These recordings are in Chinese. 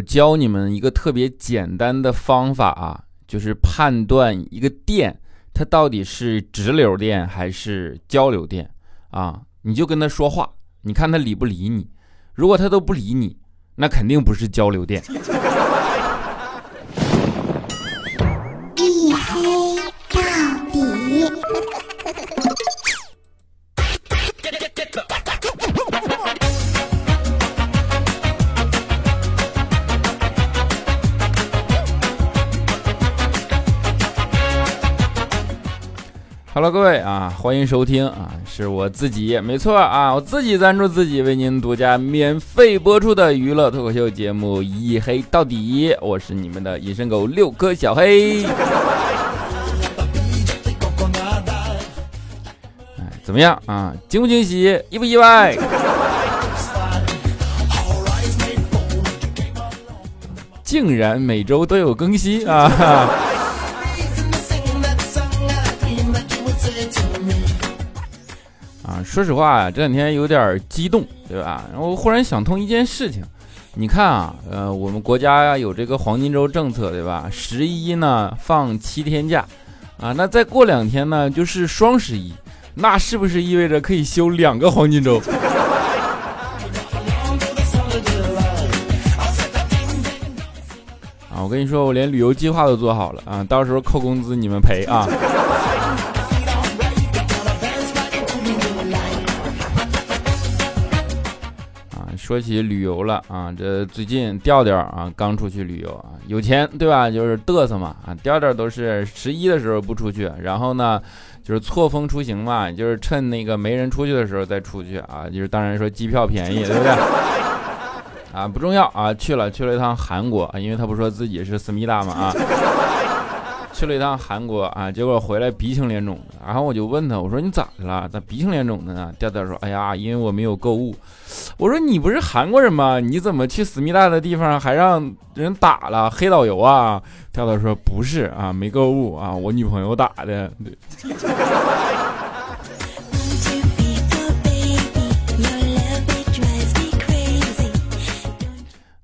教你们一个特别简单的方法啊，就是判断一个电它到底是直流电还是交流电啊。你就跟他说话，你看他理不理你。如果他都不理你，那肯定不是交流电。Hello，各位啊，欢迎收听啊，是我自己，没错啊，我自己赞助自己为您独家免费播出的娱乐脱口秀节目《一黑到底》，我是你们的隐身狗六哥小黑。哎，怎么样啊？惊不惊喜？意不意外？竟然每周都有更新啊！说实话啊，这两天有点激动，对吧？然后忽然想通一件事情，你看啊，呃，我们国家呀有这个黄金周政策，对吧？十一呢放七天假，啊，那再过两天呢就是双十一，那是不是意味着可以休两个黄金周？啊，我跟你说，我连旅游计划都做好了啊，到时候扣工资你们赔啊。说起旅游了啊，这最近调调啊刚出去旅游啊，有钱对吧？就是嘚瑟嘛啊，调调都是十一的时候不出去，然后呢就是错峰出行嘛，就是趁那个没人出去的时候再出去啊，就是当然说机票便宜，对不对？啊不重要啊，去了去了一趟韩国，因为他不说自己是思密达嘛啊。去了一趟韩国啊，结果回来鼻青脸肿的。然后我就问他，我说你咋的了？咋鼻青脸肿的呢？调调说，哎呀，因为我没有购物。我说你不是韩国人吗？你怎么去思密达的地方还让人打了黑导游啊？调调说不是啊，没购物啊，我女朋友打的。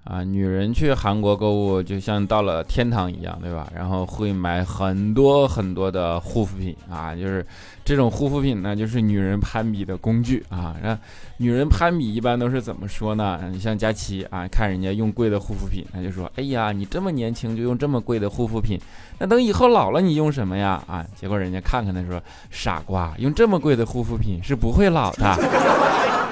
啊，女人去韩国购物就像到了天堂一样，对吧？然后会买很多很多的护肤品啊，就是这种护肤品呢，就是女人攀比的工具啊。那女人攀比一般都是怎么说呢？你像佳琪啊，看人家用贵的护肤品，他就说：“哎呀，你这么年轻就用这么贵的护肤品，那等以后老了你用什么呀？”啊，结果人家看看他说：“傻瓜，用这么贵的护肤品是不会老的。”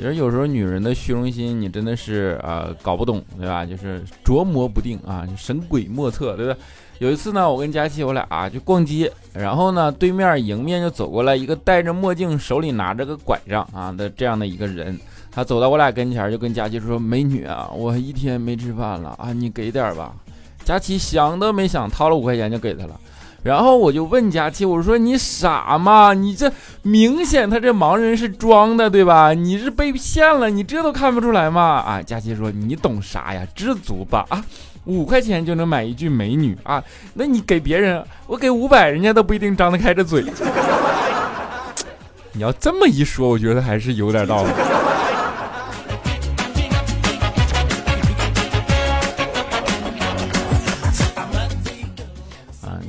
其实有时候女人的虚荣心，你真的是呃搞不懂，对吧？就是琢磨不定啊，神鬼莫测，对不对？有一次呢，我跟佳琪我俩啊就逛街，然后呢，对面迎面就走过来一个戴着墨镜、手里拿着个拐杖啊的这样的一个人，他走到我俩跟前就跟佳琪说：“美女啊，我一天没吃饭了啊，你给点吧。”佳琪想都没想，掏了五块钱就给他了。然后我就问佳琪，我说你傻吗？你这明显他这盲人是装的，对吧？你是被骗了，你这都看不出来吗？啊，佳琪说你懂啥呀？知足吧啊，五块钱就能买一句美女啊？那你给别人，我给五百，人家都不一定张得开这嘴。你要这么一说，我觉得还是有点道理。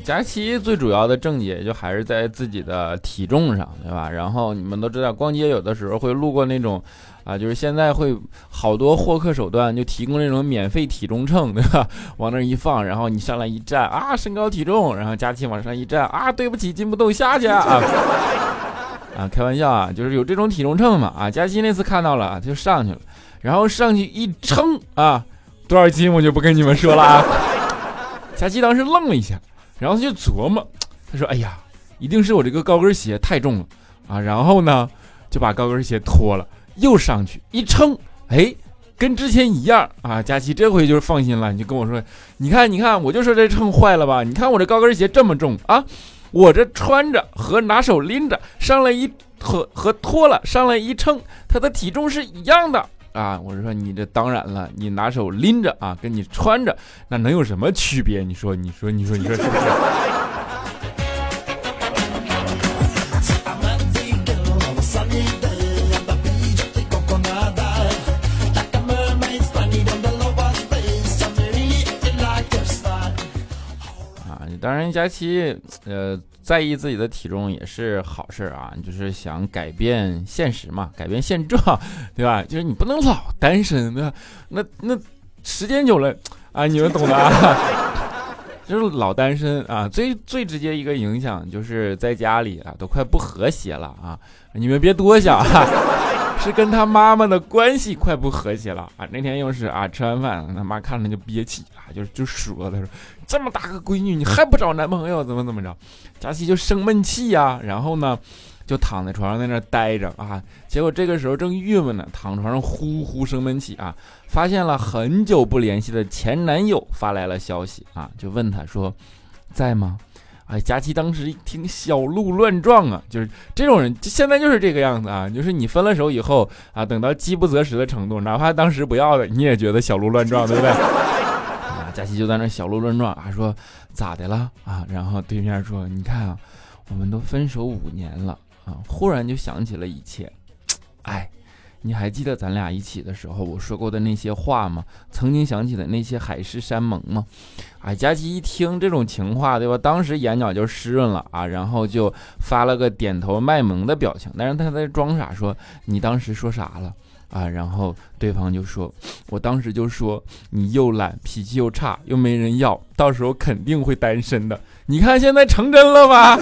佳琪最主要的症结就还是在自己的体重上，对吧？然后你们都知道，逛街有的时候会路过那种，啊，就是现在会好多获客手段就提供那种免费体重秤，对吧？往那一放，然后你上来一站啊，身高体重，然后佳琪往上一站啊，对不起，进不动，下去啊！啊，开玩笑啊，就是有这种体重秤嘛啊。佳琪那次看到了，他就上去了，然后上去一称啊，多少斤我就不跟你们说了啊。佳琪当时愣了一下。然后他就琢磨，他说：“哎呀，一定是我这个高跟鞋太重了啊！”然后呢，就把高跟鞋脱了，又上去一称，哎，跟之前一样啊！佳琪这回就是放心了，你就跟我说：“你看，你看，我就说这秤坏了吧？你看我这高跟鞋这么重啊，我这穿着和拿手拎着上来一和和脱了上来一称，它的体重是一样的。”啊我是说你这当然了你拿手拎着啊跟你穿着那能有什么区别？你说你说你说你说是不是？啊你当然佳琪呃在意自己的体重也是好事啊，就是想改变现实嘛，改变现状，对吧？就是你不能老单身，对吧？那那时间久了啊，你们懂的啊，就是老单身啊，最最直接一个影响就是在家里啊，都快不和谐了啊，你们别多想啊。是跟他妈妈的关系快不和谐了啊！那天又是啊，吃完饭他妈看着就憋气啊，就就说他说这么大个闺女你还不找男朋友怎么怎么着？佳琪就生闷气呀，然后呢就躺在床上在那待着啊。结果这个时候正郁闷呢，躺床上呼呼生闷气啊，发现了很久不联系的前男友发来了消息啊，就问他说在吗？哎，佳琪当时一听，小鹿乱撞啊，就是这种人，现在就是这个样子啊，就是你分了手以后啊，等到饥不择食的程度，哪怕当时不要的，你也觉得小鹿乱撞，对不对？啊，佳琪就在那小鹿乱撞啊，说咋的了啊？然后对面说，你看啊，我们都分手五年了啊，忽然就想起了以前，哎。你还记得咱俩一起的时候我说过的那些话吗？曾经想起的那些海誓山盟吗？啊，佳琪一听这种情话，对吧？当时眼角就湿润了啊，然后就发了个点头卖萌的表情，但是他在装傻，说你当时说啥了啊？然后对方就说，我当时就说你又懒，脾气又差，又没人要，到时候肯定会单身的。你看现在成真了吧？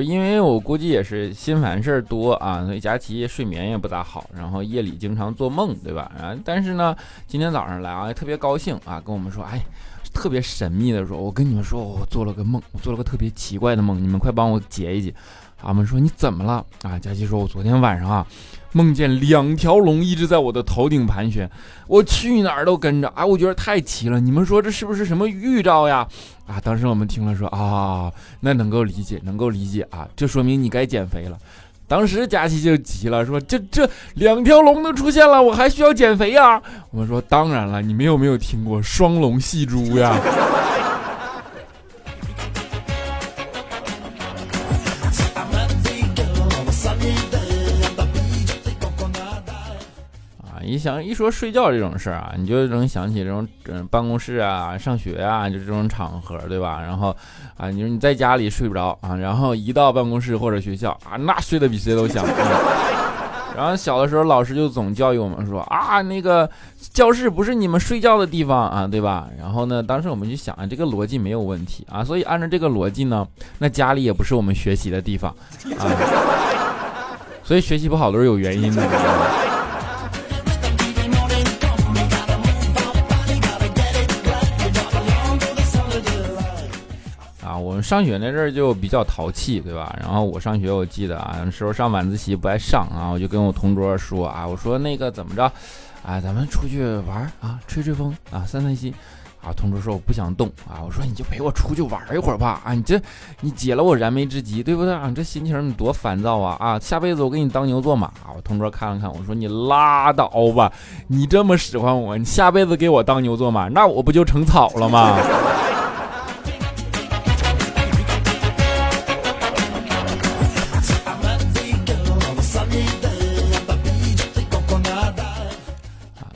因为我估计也是心烦事儿多啊，所以佳琪睡眠也不咋好，然后夜里经常做梦，对吧？啊，但是呢，今天早上来啊，特别高兴啊，跟我们说，哎，特别神秘的说，我跟你们说，我做了个梦，我做了个特别奇怪的梦，你们快帮我解一解。我们说你怎么了啊？佳琪说，我昨天晚上啊。梦见两条龙一直在我的头顶盘旋，我去哪儿都跟着啊！我觉得太奇了，你们说这是不是什么预兆呀？啊！当时我们听了说啊，那能够理解，能够理解啊，这说明你该减肥了。当时佳琪就急了，说这这两条龙都出现了，我还需要减肥呀？我们说当然了，你们有没有听过双龙戏珠呀？你想一说睡觉这种事儿啊，你就能想起这种嗯办公室啊、上学啊，就这种场合，对吧？然后啊，你说你在家里睡不着啊，然后一到办公室或者学校啊，那睡得比谁都香。然后小的时候老师就总教育我们说啊，那个教室不是你们睡觉的地方啊，对吧？然后呢，当时我们就想啊，这个逻辑没有问题啊，所以按照这个逻辑呢，那家里也不是我们学习的地方啊，所以学习不好都是有原因的。上学那阵儿就比较淘气，对吧？然后我上学，我记得啊，那时候上晚自习不爱上啊，我就跟我同桌说啊，我说那个怎么着，啊，咱们出去玩啊，吹吹风啊，散散心啊。同桌说我不想动啊，我说你就陪我出去玩一会儿吧啊，你这你解了我燃眉之急，对不对啊？你这心情你多烦躁啊啊！下辈子我给你当牛做马。我同桌看了看，我说你拉倒吧，你这么使唤我，你下辈子给我当牛做马，那我不就成草了吗？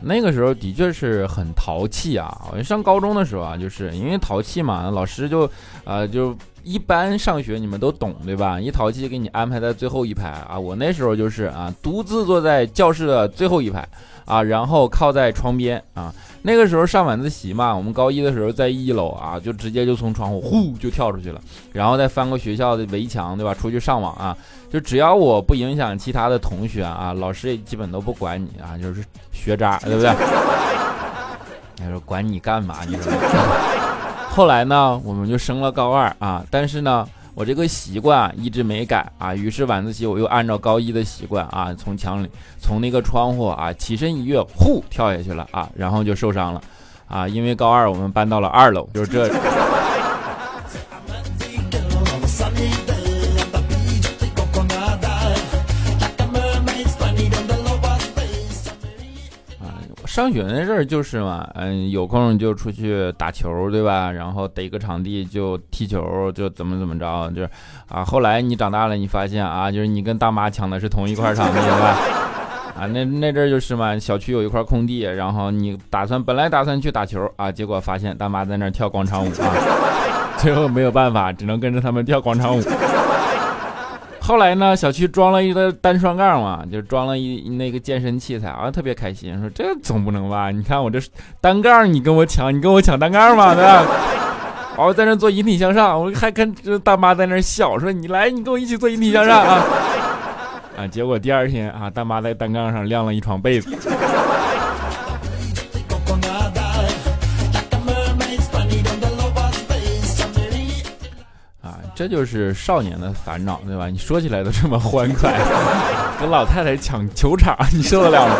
那个时候的确是很淘气啊！我上高中的时候啊，就是因为淘气嘛，老师就，呃，就一般上学你们都懂对吧？一淘气给你安排在最后一排啊！我那时候就是啊，独自坐在教室的最后一排啊，然后靠在窗边啊。那个时候上晚自习嘛，我们高一的时候在一楼啊，就直接就从窗户呼就跳出去了，然后再翻过学校的围墙对吧？出去上网啊。就只要我不影响其他的同学啊，老师也基本都不管你啊，就是学渣，对不对？他说管你干嘛？你说。后来呢，我们就升了高二啊，但是呢，我这个习惯一直没改啊，于是晚自习我又按照高一的习惯啊，从墙里从那个窗户啊起身一跃，呼跳下去了啊，然后就受伤了啊，因为高二我们搬到了二楼，就是这。上学那阵儿就是嘛，嗯，有空就出去打球，对吧？然后逮个场地就踢球，就怎么怎么着，就是啊。后来你长大了，你发现啊，就是你跟大妈抢的是同一块场地，对吧？啊，那那阵儿就是嘛，小区有一块空地，然后你打算本来打算去打球啊，结果发现大妈在那儿跳广场舞啊，最后没有办法，只能跟着他们跳广场舞。后来呢，小区装了一个单双杠嘛，就装了一那个健身器材啊，特别开心。说这总不能吧？你看我这单杠，你跟我抢，你跟我抢单杠嘛，对吧？我在那做引体向上，我还跟这大妈在那笑，说你来，你跟我一起做引体向上啊！啊，结果第二天啊，大妈在单杠上晾了一床被子。这就是少年的烦恼，对吧？你说起来都这么欢快，跟老太太抢球场，你受得了吗？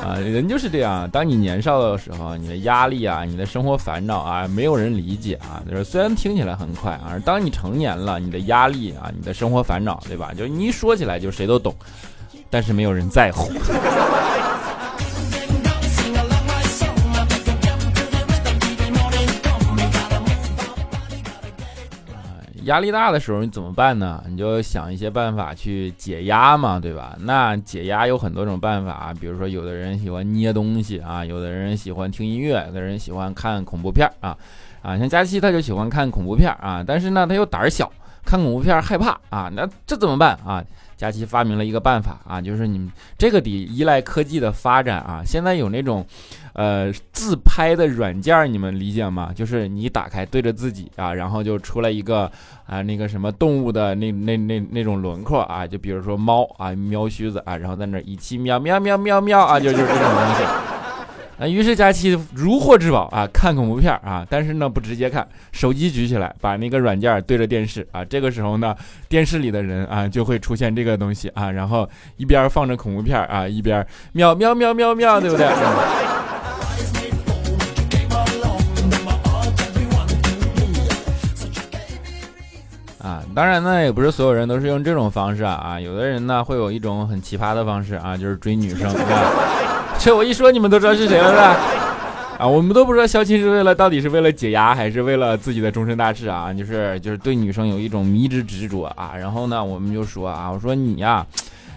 啊，人就是这样。当你年少的时候，你的压力啊，你的生活烦恼啊，没有人理解啊。就是虽然听起来很快啊，当你成年了，你的压力啊，你的生活烦恼，对吧？就你一说起来，就谁都懂，但是没有人在乎。压力大的时候你怎么办呢？你就想一些办法去解压嘛，对吧？那解压有很多种办法，比如说有的人喜欢捏东西啊，有的人喜欢听音乐，有的人喜欢看恐怖片啊，啊，像佳琪他就喜欢看恐怖片啊，但是呢他又胆儿小，看恐怖片害怕啊，那这怎么办啊？佳期发明了一个办法啊，就是你们这个得依赖科技的发展啊。现在有那种，呃，自拍的软件，你们理解吗？就是你打开对着自己啊，然后就出来一个啊那个什么动物的那那那那种轮廓啊，就比如说猫啊，喵须子啊，然后在那一起喵喵喵喵喵啊，就就是这种东西。啊，于是佳期如获至宝啊，看恐怖片啊，但是呢不直接看，手机举起来，把那个软件对着电视啊，这个时候呢，电视里的人啊就会出现这个东西啊，然后一边放着恐怖片啊，一边喵喵喵喵喵，对不对？啊，当然呢，也不是所有人都是用这种方式啊，啊，有的人呢会有一种很奇葩的方式啊，就是追女生。这我一说，你们都知道是谁了，是吧？啊，我们都不知道肖钦是为了到底是为了解压，还是为了自己的终身大事啊？就是就是对女生有一种迷之执着啊。然后呢，我们就说啊，我说你呀。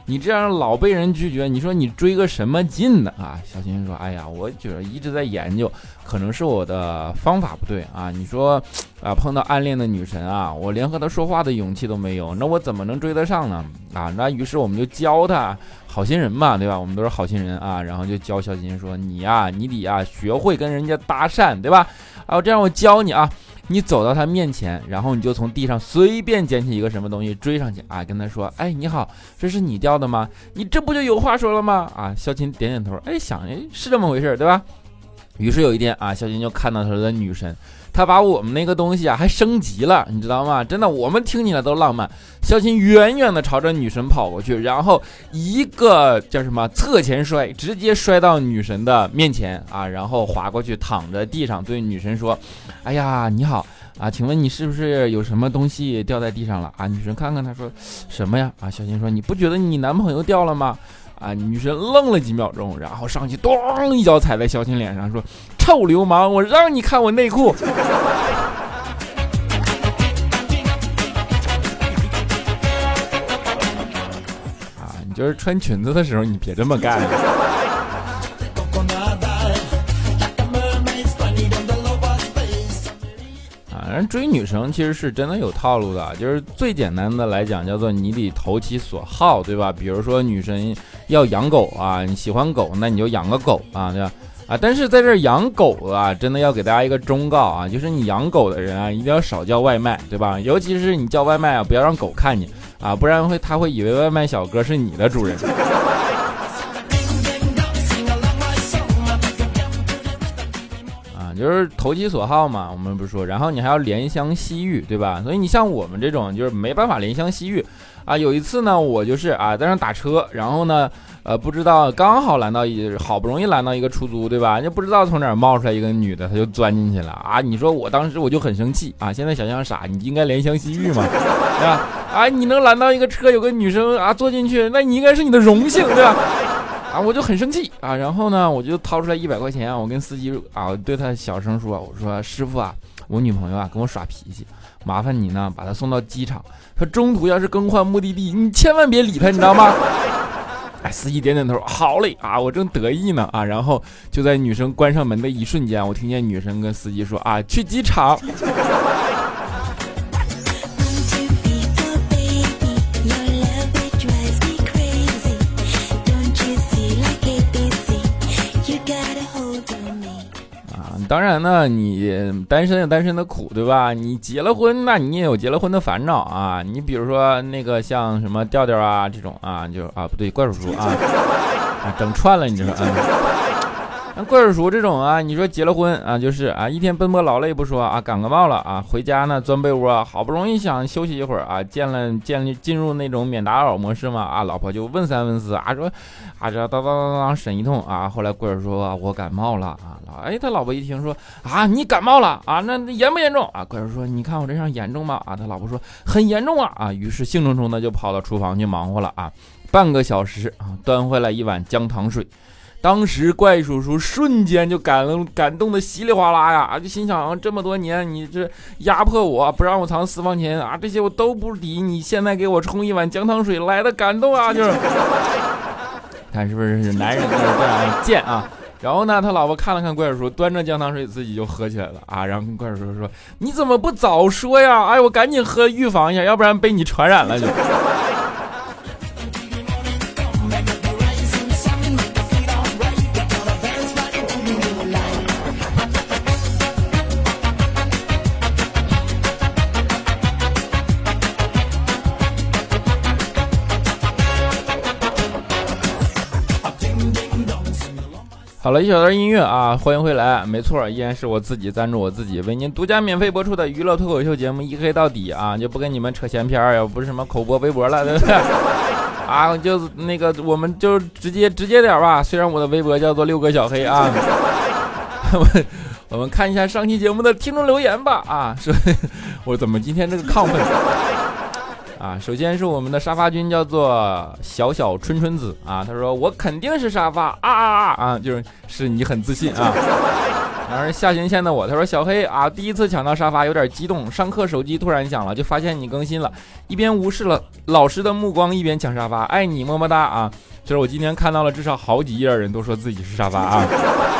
你这样老被人拒绝，你说你追个什么劲呢？啊，小新说：“哎呀，我觉得一直在研究，可能是我的方法不对啊。你说，啊，碰到暗恋的女神啊，我连和她说话的勇气都没有，那我怎么能追得上呢？啊，那于是我们就教他，好心人嘛，对吧？我们都是好心人啊，然后就教小新说：你呀，你得呀学会跟人家搭讪，对吧？啊，这样我教你啊。”你走到他面前，然后你就从地上随便捡起一个什么东西追上去啊，跟他说：“哎，你好，这是你掉的吗？你这不就有话说了吗？”啊，肖琴点点头，哎，想哎是这么回事，对吧？于是有一天啊，肖琴就看到他的女神。他把我们那个东西啊还升级了，你知道吗？真的，我们听起来都浪漫。肖琴远远的朝着女神跑过去，然后一个叫什么侧前摔，直接摔到女神的面前啊，然后滑过去躺在地上，对女神说：“哎呀，你好啊，请问你是不是有什么东西掉在地上了啊？”女神看看他说：“什么呀？”啊，小琴说：“你不觉得你男朋友掉了吗？”啊！女神愣了几秒钟，然后上去咚一脚踩在小琴脸上，说：“臭流氓，我让你看我内裤！” 啊，你就是穿裙子的时候，你别这么干。人追女生其实是真的有套路的，就是最简单的来讲，叫做你得投其所好，对吧？比如说女生要养狗啊，你喜欢狗，那你就养个狗啊，对吧？啊，但是在这养狗啊，真的要给大家一个忠告啊，就是你养狗的人啊，一定要少叫外卖，对吧？尤其是你叫外卖啊，不要让狗看见啊，不然会它会以为外卖小哥是你的主人。就是投其所好嘛，我们不是说，然后你还要怜香惜玉，对吧？所以你像我们这种就是没办法怜香惜玉啊。有一次呢，我就是啊在那打车，然后呢，呃不知道刚好拦到一，好不容易拦到一个出租，对吧？就不知道从哪儿冒出来一个女的，她就钻进去了啊。你说我当时我就很生气啊。现在想想傻，你应该怜香惜玉嘛，对吧？啊，你能拦到一个车有个女生啊坐进去，那你应该是你的荣幸，对吧？啊，我就很生气啊，然后呢，我就掏出来一百块钱，我跟司机啊，我对他小声说，我说师傅啊，我女朋友啊跟我耍脾气，麻烦你呢把她送到机场，她中途要是更换目的地，你千万别理她，你知道吗？哎，司机点点头，好嘞啊，我正得意呢啊，然后就在女生关上门的一瞬间，我听见女生跟司机说啊，去机场。当然呢，你单身有单身的苦，对吧？你结了婚，那你也有结了婚的烦恼啊。你比如说那个像什么调调啊这种啊，就啊不对，怪叔叔啊，啊整串了，你说嗯。那怪叔叔这种啊，你说结了婚啊，就是啊，一天奔波劳累不说啊，感个冒了啊，回家呢钻被窝，好不容易想休息一会儿啊，见了建立进入那种免打扰模式嘛啊，老婆就问三问四啊，说啊这当当当当审一通啊，后来怪叔叔说我感冒了啊，哎他老婆一听说啊你感冒了啊，那严不严重啊？怪叔叔说你看我这样严重吗？啊，他老婆说很严重啊啊，于是兴冲冲的就跑到厨房去忙活了啊，半个小时啊，端回来一碗姜糖水。当时怪叔叔瞬间就感感动的稀里哗啦呀啊，就心想这么多年你这压迫我不让我藏私房钱啊，这些我都不抵你现在给我冲一碗姜汤水来的感动啊，就是看是不是男人就是这样贱啊。然后呢，他老婆看了看怪叔叔，端着姜汤水自己就喝起来了啊，然后跟怪叔叔说：“你怎么不早说呀？哎，我赶紧喝预防一下，要不然被你传染了就。”好了一小段音乐啊，欢迎回来。没错，依然是我自己赞助我自己，为您独家免费播出的娱乐脱口秀节目一黑到底啊，就不跟你们扯闲篇儿，也不是什么口播微博了，对不对？啊，就那个，我们就直接直接点吧。虽然我的微博叫做六哥小黑啊，我 我们看一下上期节目的听众留言吧啊，说 我怎么今天这个亢奋？啊，首先是我们的沙发君，叫做小小春春子啊。他说我肯定是沙发啊啊啊啊，就是是你很自信啊。然后下行线的我，他说小黑啊，第一次抢到沙发有点激动，上课手机突然响了，就发现你更新了，一边无视了老师的目光，一边抢沙发，爱你么么哒啊。就是我今天看到了至少好几页人都说自己是沙发啊，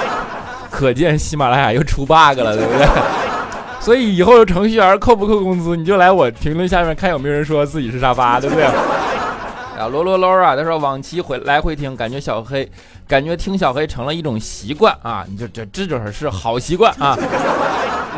可见喜马拉雅又出 bug 了，对不对？所以以后程序员扣不扣工资，你就来我评论下面看有没有人说自己是沙发，对不对？啊，罗罗罗啊，他说往期回来回听，感觉小黑，感觉听小黑成了一种习惯啊，你就这这就是是好习惯啊。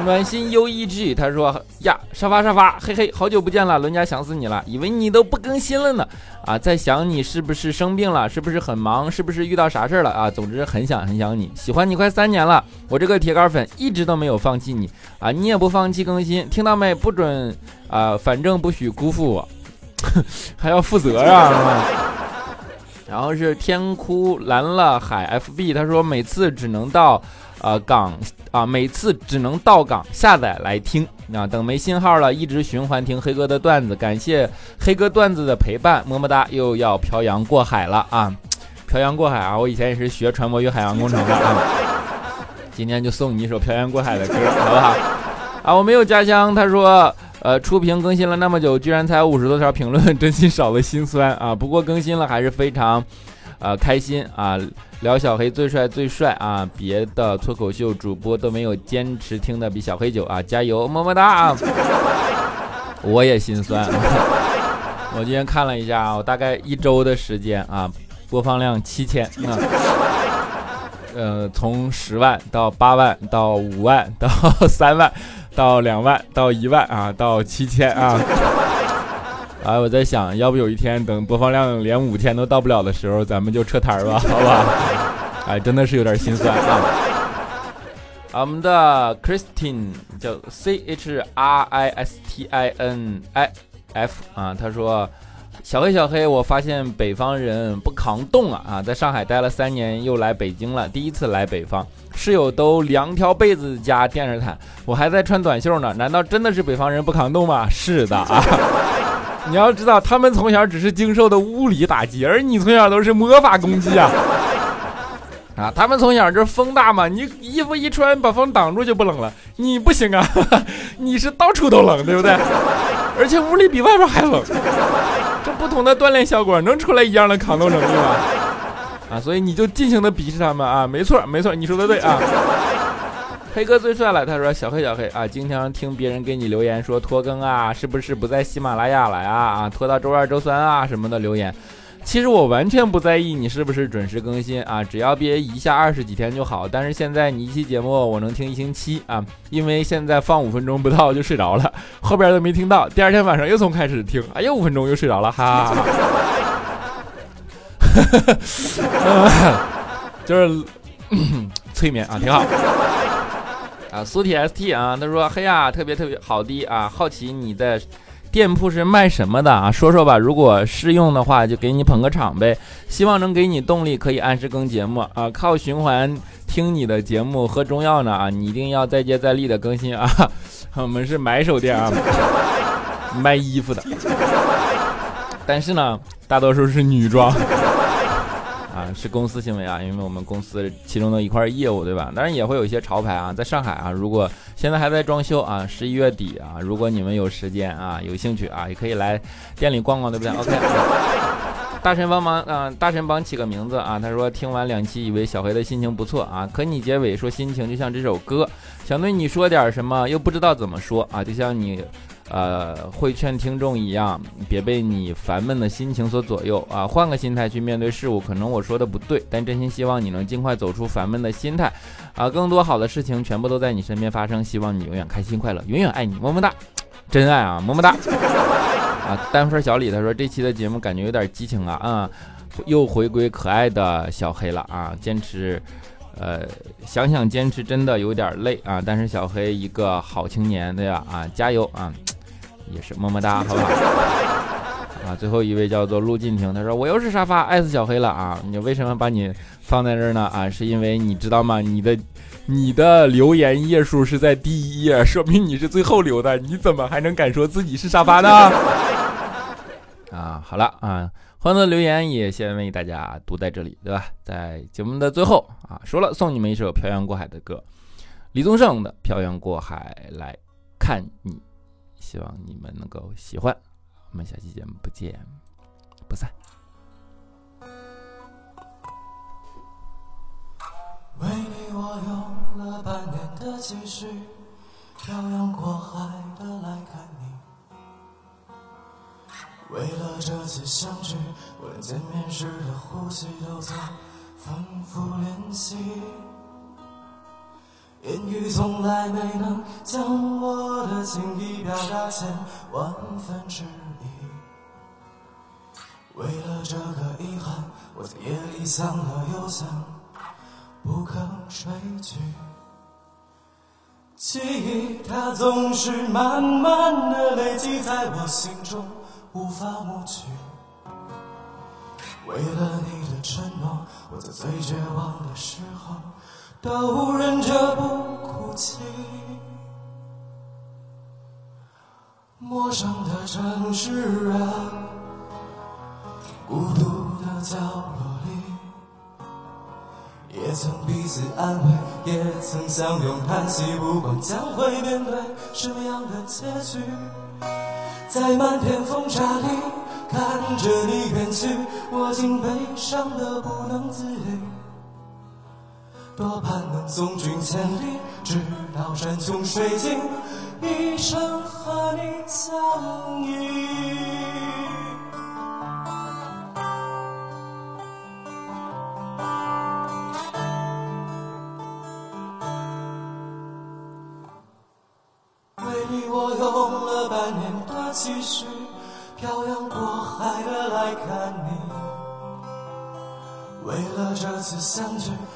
暖心 U E G，他说呀，沙发沙发，嘿嘿，好久不见了，伦家想死你了，以为你都不更新了呢，啊，在想你是不是生病了，是不是很忙，是不是遇到啥事儿了啊？总之很想很想你，喜欢你快三年了，我这个铁杆粉一直都没有放弃你啊，你也不放弃更新，听到没？不准啊，反正不许辜负我，还要负责啊。然后是天哭蓝了海 F B，他说每次只能到。啊港啊，每次只能到港下载来听啊，等没信号了，一直循环听黑哥的段子。感谢黑哥段子的陪伴，么么哒！又要漂洋过海了啊，漂洋过海啊！我以前也是学船舶与海洋工程的啊，今天就送你一首漂洋过海的歌，好不好？啊，我没有家乡。他说，呃，出屏更新了那么久，居然才五十多条评论，真心少了心酸啊。不过更新了还是非常。啊，开心啊！聊小黑最帅最帅啊！别的脱口秀主播都没有坚持听的比小黑久啊！加油，么么哒啊！我也心酸。我今天看了一下啊，我大概一周的时间啊，播放量七千啊。呃，从十万到八万到五万到三万到两万到一万啊，到七千啊。哎，我在想，要不有一天等播放量连五千都到不了的时候，咱们就撤摊儿吧，好吧？哎，真的是有点心酸啊。我们的 Christine 叫 C H R I S T I N I F 啊，他说：“小黑小黑，我发现北方人不抗冻啊啊，在上海待了三年，又来北京了，第一次来北方，室友都两条被子加电热毯，我还在穿短袖呢，难道真的是北方人不抗冻吗？是的啊。”你要知道，他们从小只是经受的物理打击，而你从小都是魔法攻击啊！啊，他们从小这风大嘛，你衣服一穿把风挡住就不冷了，你不行啊，你是到处都冷，对不对？而且屋里比外边还冷，这不同的锻炼效果能出来一样的抗冻能力吗？啊，所以你就尽情的鄙视他们啊，没错没错，你说的对啊。黑哥最帅了，他说小黑小黑啊，经常听别人给你留言说拖更啊，是不是不在喜马拉雅了呀？啊，拖到周二周三啊什么的留言。其实我完全不在意你是不是准时更新啊，只要别一下二十几天就好。但是现在你一期节目我能听一星期啊，因为现在放五分钟不到就睡着了，后边都没听到。第二天晚上又从开始听，哎呀五分钟又睡着了，哈哈哈，就是 催眠啊，挺好。啊，苏 T S T 啊，他说嘿呀，特别特别好的啊，好奇你的。店铺是卖什么的啊？说说吧。如果试用的话，就给你捧个场呗。希望能给你动力，可以按时更节目啊。靠循环听你的节目喝中药呢啊！你一定要再接再厉的更新啊。我们是买手店啊，卖衣服的，但是呢，大多数是女装。是公司行为啊，因为我们公司其中的一块业务，对吧？当然也会有一些潮牌啊，在上海啊，如果现在还在装修啊，十一月底啊，如果你们有时间啊，有兴趣啊，也可以来店里逛逛，对不对？OK。大神帮忙啊，大神帮起个名字啊，他说听完两期，以为小黑的心情不错啊，可你结尾说心情就像这首歌，想对你说点什么，又不知道怎么说啊，就像你。呃，会劝听众一样，别被你烦闷的心情所左右啊！换个心态去面对事物，可能我说的不对，但真心希望你能尽快走出烦闷的心态啊！更多好的事情全部都在你身边发生，希望你永远开心快乐，永远爱你，么么哒，真爱啊，么么哒！啊，单分小李他说这期的节目感觉有点激情啊，啊，又回归可爱的小黑了啊！坚持，呃，想想坚持真的有点累啊，但是小黑一个好青年，对吧？啊，加油啊！也是么么哒，好不好？啊，最后一位叫做陆静婷，他说我又是沙发，爱死小黑了啊！你为什么把你放在这儿呢？啊，是因为你知道吗？你的你的留言页数是在第一页，说明你是最后留的，你怎么还能敢说自己是沙发呢？啊，好了啊，欢乐留言也先为大家读在这里，对吧？在节目的最后啊，说了送你们一首《漂洋过海》的歌，李宗盛的《漂洋过海来看你》。希望你们能够喜欢，我们下期节目不见不散。为你我用了半年的积蓄，漂洋过海的来看你。为了这次相聚，我连见面时的呼吸都曾反复练习。言语从来没能将我的情意表达千万分之一。为了这个遗憾，我在夜里想了又想，不肯睡去。记忆它总是慢慢的累积在我心中，无法抹去。为了你的承诺，我在最绝望的时候。都忍着不哭泣。陌生的城市啊，孤独的角落里，也曾彼此安慰，也曾相拥叹息，不管将会面对什么样的结局，在漫天风沙里看着你远去，我竟悲伤的不能自已。多盼能送君千里，直到山穷水尽，一生和你相依。为你我用了半年的积蓄，漂洋过海的来看你。为了这次相聚，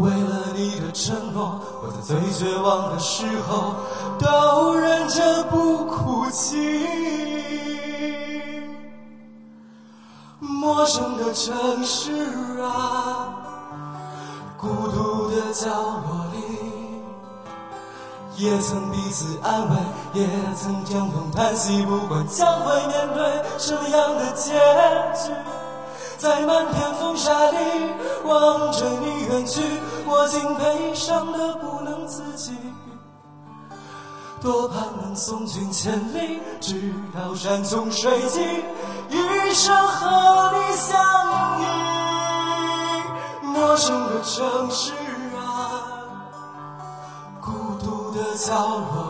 为了你的承诺，我在最绝望的时候都忍着不哭泣。陌生的城市啊，孤独的角落里，也曾彼此安慰，也曾相拥叹息，不管将会面对什么样的结局。在漫天风沙里望着你远去，我竟悲伤的不能自己。多盼能送君千里，直到山穷水尽，一生和你相依。陌生的城市啊，孤独的角落。